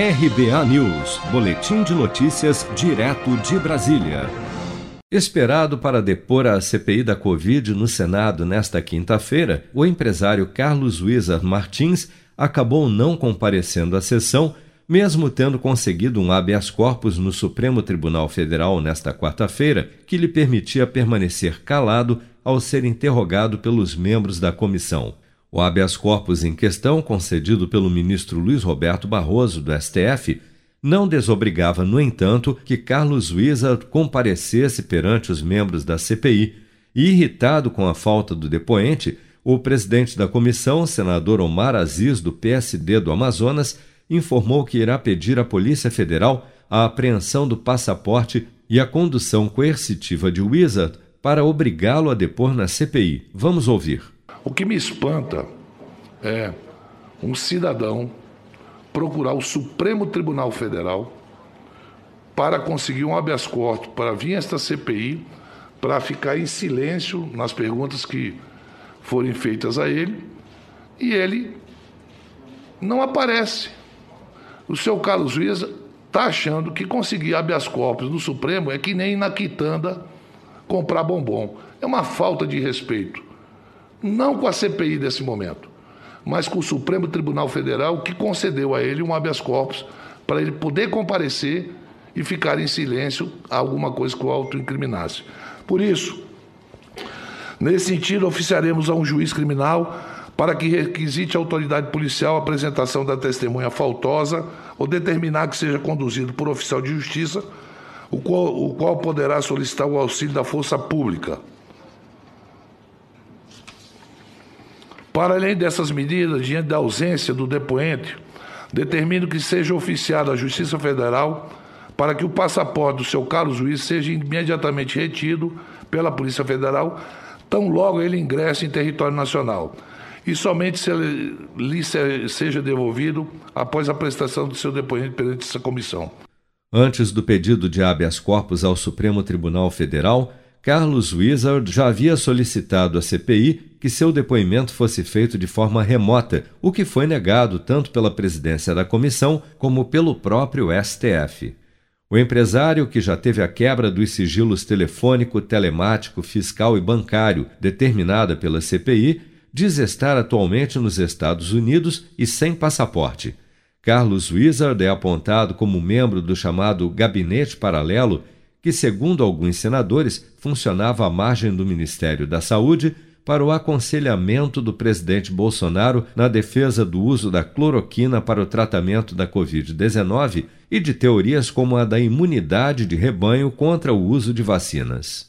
RBA News, Boletim de Notícias, direto de Brasília. Esperado para depor a CPI da Covid no Senado nesta quinta-feira, o empresário Carlos Wizard Martins acabou não comparecendo à sessão, mesmo tendo conseguido um habeas corpus no Supremo Tribunal Federal nesta quarta-feira, que lhe permitia permanecer calado ao ser interrogado pelos membros da comissão. O habeas corpus em questão, concedido pelo ministro Luiz Roberto Barroso, do STF, não desobrigava, no entanto, que Carlos Wizard comparecesse perante os membros da CPI e, irritado com a falta do depoente, o presidente da comissão, senador Omar Aziz, do PSD do Amazonas, informou que irá pedir à Polícia Federal a apreensão do passaporte e a condução coercitiva de Wizard para obrigá-lo a depor na CPI. Vamos ouvir. O que me espanta é um cidadão procurar o Supremo Tribunal Federal para conseguir um habeas corpus, para vir esta CPI, para ficar em silêncio nas perguntas que forem feitas a ele, e ele não aparece. O seu Carlos Luiz está achando que conseguir habeas corpus no Supremo é que nem na quitanda comprar bombom. É uma falta de respeito não com a CPI desse momento, mas com o Supremo Tribunal Federal, que concedeu a ele um habeas corpus para ele poder comparecer e ficar em silêncio alguma coisa que o auto-incriminasse. Por isso, nesse sentido, oficiaremos a um juiz criminal para que requisite a autoridade policial a apresentação da testemunha faltosa ou determinar que seja conduzido por oficial de justiça, o qual, o qual poderá solicitar o auxílio da força pública. Para além dessas medidas, diante da ausência do depoente, determino que seja oficiado à Justiça Federal para que o passaporte do seu caro juiz seja imediatamente retido pela Polícia Federal, tão logo ele ingresse em território nacional, e somente se lhe seja devolvido após a prestação do seu depoente perante essa comissão. Antes do pedido de habeas corpus ao Supremo Tribunal Federal, Carlos Wizard já havia solicitado à CPI que seu depoimento fosse feito de forma remota, o que foi negado tanto pela presidência da comissão como pelo próprio STF. O empresário, que já teve a quebra dos sigilos telefônico, telemático, fiscal e bancário determinada pela CPI, diz estar atualmente nos Estados Unidos e sem passaporte. Carlos Wizard é apontado como membro do chamado Gabinete Paralelo que, segundo alguns senadores, funcionava à margem do Ministério da Saúde para o aconselhamento do presidente Bolsonaro na defesa do uso da cloroquina para o tratamento da Covid-19 e de teorias como a da imunidade de rebanho contra o uso de vacinas.